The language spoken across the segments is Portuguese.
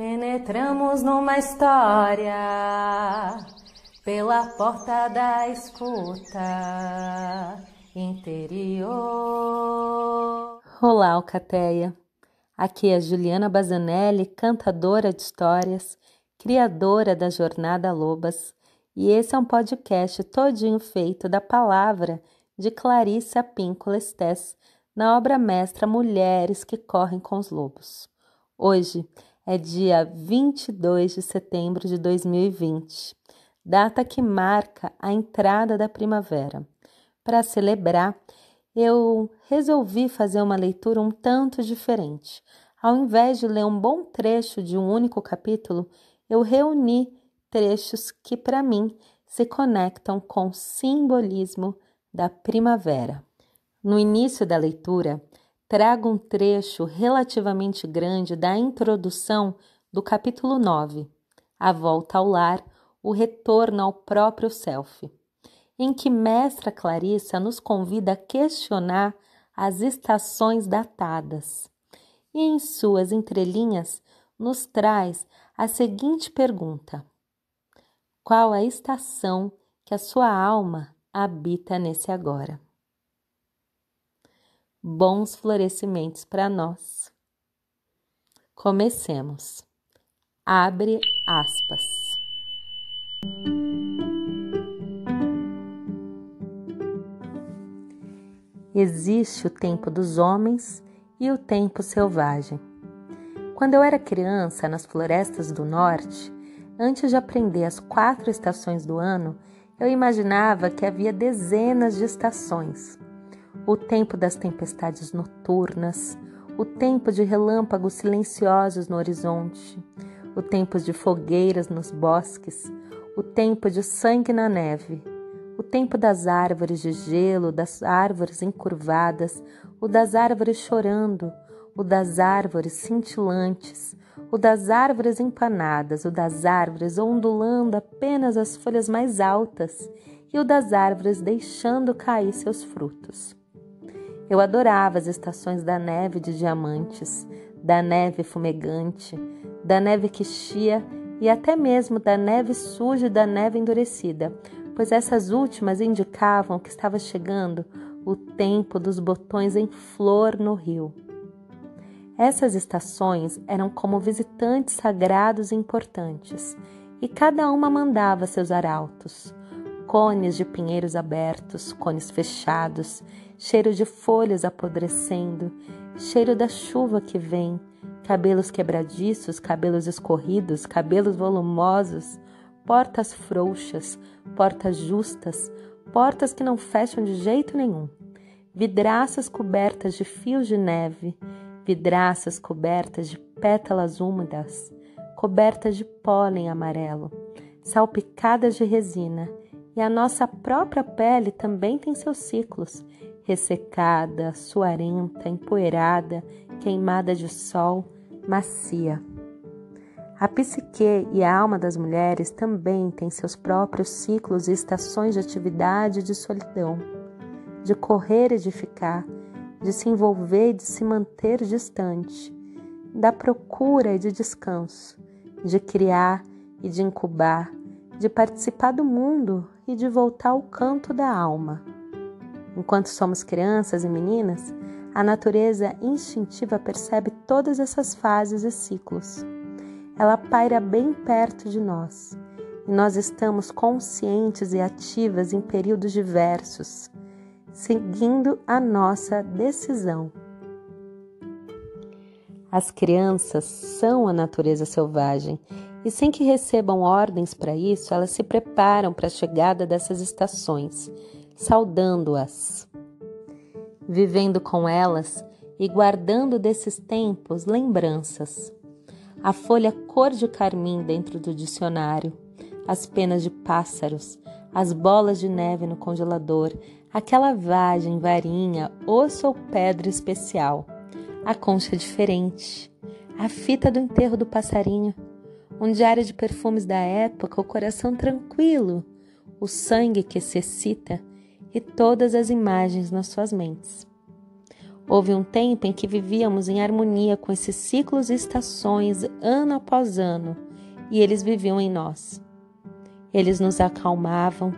Penetramos numa história pela porta da escuta interior. Olá, Alcateia. Aqui é Juliana Bazanelli, cantadora de histórias, criadora da Jornada Lobas, e esse é um podcast todinho feito da palavra de Clarissa Pinkola Estés na obra mestra Mulheres que Correm com os Lobos. Hoje é dia 22 de setembro de 2020, data que marca a entrada da primavera. Para celebrar, eu resolvi fazer uma leitura um tanto diferente. Ao invés de ler um bom trecho de um único capítulo, eu reuni trechos que, para mim, se conectam com o simbolismo da primavera. No início da leitura, trago um trecho relativamente grande da introdução do capítulo 9, A Volta ao Lar, o Retorno ao Próprio Self, em que Mestra Clarissa nos convida a questionar as estações datadas. E em suas entrelinhas nos traz a seguinte pergunta: Qual a estação que a sua alma habita nesse agora? Bons florescimentos para nós. Comecemos. Abre aspas. Existe o tempo dos homens e o tempo selvagem. Quando eu era criança, nas florestas do norte, antes de aprender as quatro estações do ano, eu imaginava que havia dezenas de estações o tempo das tempestades noturnas, o tempo de relâmpagos silenciosos no horizonte, o tempo de fogueiras nos bosques, o tempo de sangue na neve, o tempo das árvores de gelo, das árvores encurvadas, o das árvores chorando, o das árvores cintilantes, o das árvores empanadas, o das árvores ondulando apenas as folhas mais altas e o das árvores deixando cair seus frutos. Eu adorava as estações da neve de diamantes, da neve fumegante, da neve que chia e até mesmo da neve suja e da neve endurecida, pois essas últimas indicavam que estava chegando o tempo dos botões em flor no rio. Essas estações eram como visitantes sagrados e importantes, e cada uma mandava seus arautos cones de pinheiros abertos, cones fechados, cheiro de folhas apodrecendo, cheiro da chuva que vem, cabelos quebradiços, cabelos escorridos, cabelos volumosos, portas frouxas, portas justas, portas que não fecham de jeito nenhum, vidraças cobertas de fios de neve, vidraças cobertas de pétalas úmidas, cobertas de pólen amarelo, salpicadas de resina e a nossa própria pele também tem seus ciclos, ressecada, suarenta, empoeirada, queimada de sol, macia. A psique e a alma das mulheres também têm seus próprios ciclos e estações de atividade e de solidão, de correr e de ficar, de se envolver e de se manter distante, da procura e de descanso, de criar e de incubar, de participar do mundo e de voltar ao canto da alma. Enquanto somos crianças e meninas, a natureza instintiva percebe todas essas fases e ciclos. Ela paira bem perto de nós e nós estamos conscientes e ativas em períodos diversos, seguindo a nossa decisão. As crianças são a natureza selvagem e sem que recebam ordens para isso, elas se preparam para a chegada dessas estações, saudando-as, vivendo com elas e guardando desses tempos lembranças. A folha cor de carmim dentro do dicionário, as penas de pássaros, as bolas de neve no congelador, aquela vagem, varinha, osso ou pedra especial, a concha diferente, a fita do enterro do passarinho um diário de perfumes da época, o coração tranquilo, o sangue que se excita e todas as imagens nas suas mentes. Houve um tempo em que vivíamos em harmonia com esses ciclos e estações ano após ano, e eles viviam em nós. Eles nos acalmavam,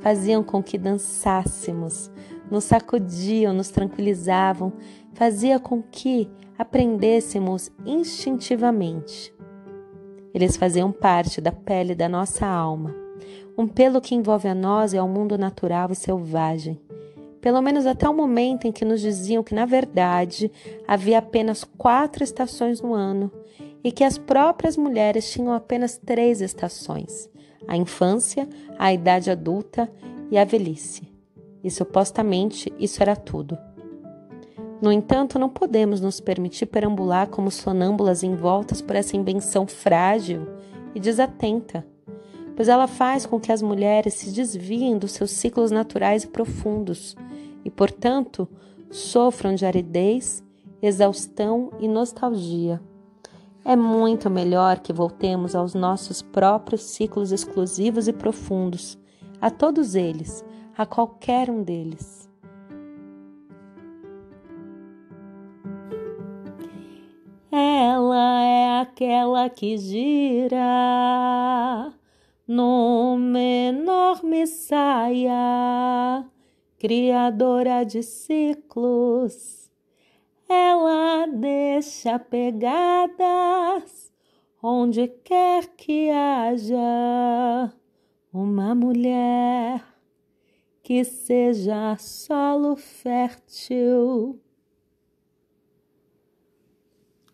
faziam com que dançássemos, nos sacudiam, nos tranquilizavam, fazia com que aprendêssemos instintivamente. Eles faziam parte da pele da nossa alma, um pelo que envolve a nós e ao mundo natural e selvagem pelo menos até o momento em que nos diziam que, na verdade, havia apenas quatro estações no ano e que as próprias mulheres tinham apenas três estações: a infância, a idade adulta e a velhice. E supostamente isso era tudo. No entanto, não podemos nos permitir perambular como sonâmbulas envoltas por essa invenção frágil e desatenta, pois ela faz com que as mulheres se desviem dos seus ciclos naturais e profundos e, portanto, sofram de aridez, exaustão e nostalgia. É muito melhor que voltemos aos nossos próprios ciclos exclusivos e profundos, a todos eles, a qualquer um deles. Aquela que gira numa enorme saia criadora de ciclos. Ela deixa pegadas onde quer que haja uma mulher que seja solo fértil.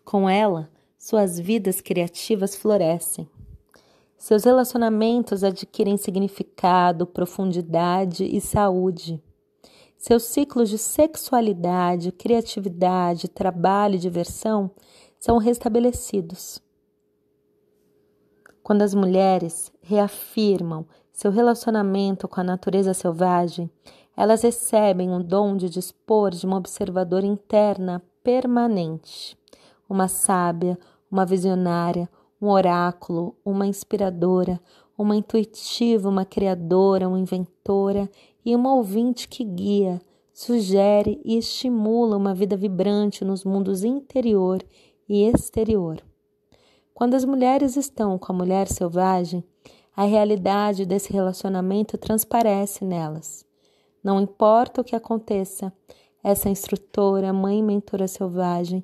Com ela, suas vidas criativas florescem. Seus relacionamentos adquirem significado, profundidade e saúde. Seus ciclos de sexualidade, criatividade, trabalho e diversão são restabelecidos. Quando as mulheres reafirmam seu relacionamento com a natureza selvagem, elas recebem o dom de dispor de uma observadora interna permanente, uma sábia, uma visionária, um oráculo, uma inspiradora, uma intuitiva, uma criadora, uma inventora e uma ouvinte que guia, sugere e estimula uma vida vibrante nos mundos interior e exterior. Quando as mulheres estão com a mulher selvagem, a realidade desse relacionamento transparece nelas. Não importa o que aconteça, essa instrutora, mãe e mentora selvagem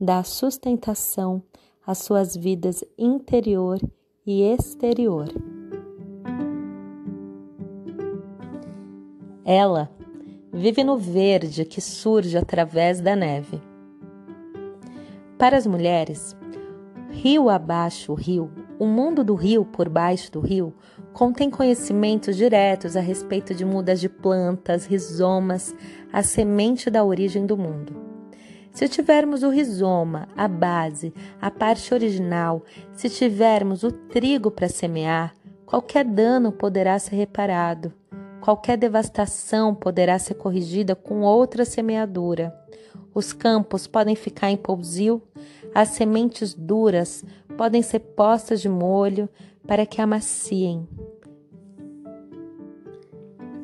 dá sustentação às suas vidas interior e exterior. Ela vive no verde que surge através da neve. Para as mulheres, rio abaixo o rio, o mundo do rio por baixo do rio, contém conhecimentos diretos a respeito de mudas de plantas, rizomas, a semente da origem do mundo. Se tivermos o rizoma, a base, a parte original, se tivermos o trigo para semear, qualquer dano poderá ser reparado Qualquer devastação poderá ser corrigida com outra semeadura. Os campos podem ficar em pousio, as sementes duras podem ser postas de molho para que amaciem,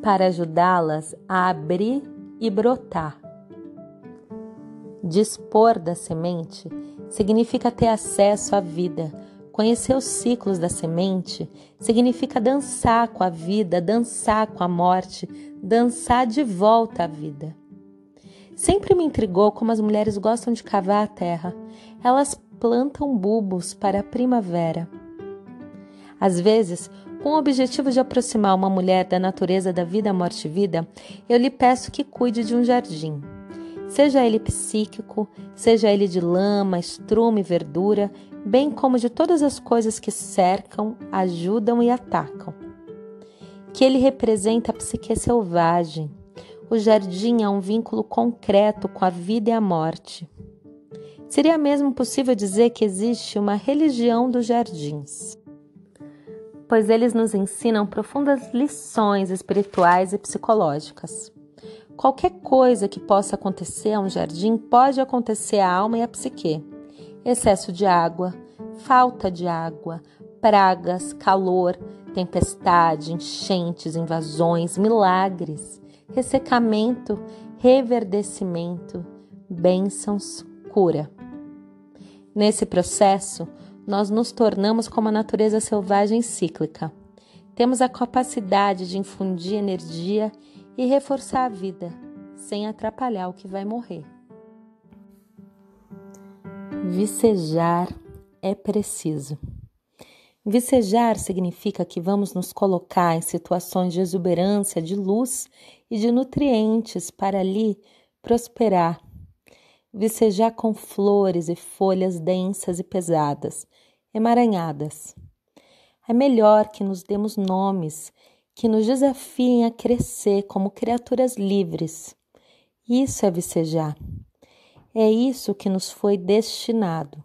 para ajudá-las a abrir e brotar. Dispor da semente significa ter acesso à vida Conhecer os ciclos da semente significa dançar com a vida, dançar com a morte, dançar de volta à vida. Sempre me intrigou como as mulheres gostam de cavar a terra. Elas plantam bulbos para a primavera. Às vezes, com o objetivo de aproximar uma mulher da natureza da vida, morte e vida, eu lhe peço que cuide de um jardim. Seja ele psíquico, seja ele de lama, estrume verdura, bem como de todas as coisas que cercam, ajudam e atacam. Que ele representa a psique selvagem. O jardim é um vínculo concreto com a vida e a morte. Seria mesmo possível dizer que existe uma religião dos jardins, pois eles nos ensinam profundas lições espirituais e psicológicas. Qualquer coisa que possa acontecer a um jardim pode acontecer à alma e à psique excesso de água, falta de água, pragas, calor, tempestade, enchentes, invasões, milagres, ressecamento, reverdecimento, bênçãos, cura. Nesse processo, nós nos tornamos como a natureza selvagem cíclica. Temos a capacidade de infundir energia e reforçar a vida, sem atrapalhar o que vai morrer. Vicejar é preciso. Vicejar significa que vamos nos colocar em situações de exuberância de luz e de nutrientes para ali prosperar vicejar com flores e folhas densas e pesadas, emaranhadas. É melhor que nos demos nomes que nos desafiem a crescer como criaturas livres. Isso é vicejar. É isso que nos foi destinado.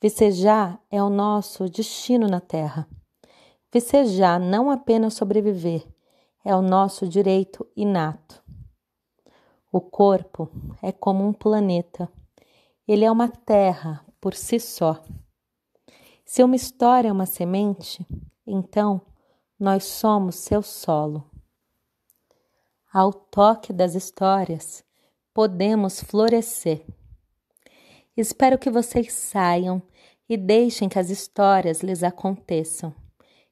Vicejar é o nosso destino na Terra. Vicejar não apenas sobreviver, é o nosso direito inato. O corpo é como um planeta. Ele é uma terra por si só. Se uma história é uma semente, então nós somos seu solo. Ao toque das histórias, podemos florescer. Espero que vocês saiam e deixem que as histórias lhes aconteçam,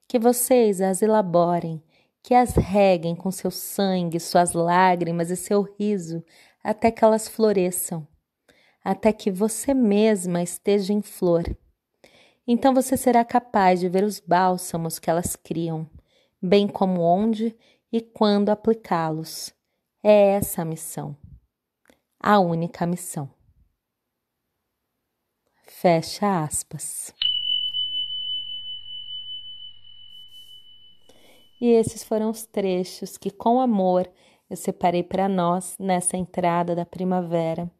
que vocês as elaborem que as reguem com seu sangue, suas lágrimas e seu riso, até que elas floresçam, até que você mesma esteja em flor. Então você será capaz de ver os bálsamos que elas criam, bem como onde e quando aplicá-los. É essa a missão, a única missão. Fecha aspas. E esses foram os trechos que, com amor, eu separei para nós nessa entrada da primavera.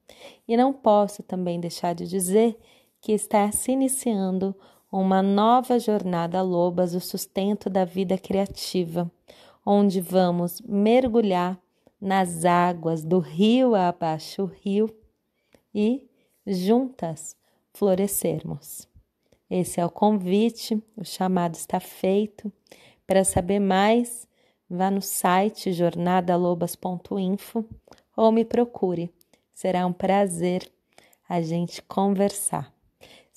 E não posso também deixar de dizer que está se iniciando uma nova jornada Lobas, o sustento da vida criativa, onde vamos mergulhar nas águas do rio abaixo rio e juntas florescermos. Esse é o convite, o chamado está feito. Para saber mais, vá no site jornadalobas.info ou me procure. Será um prazer a gente conversar.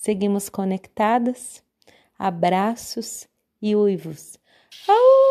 Seguimos conectadas? Abraços e uivos. Au!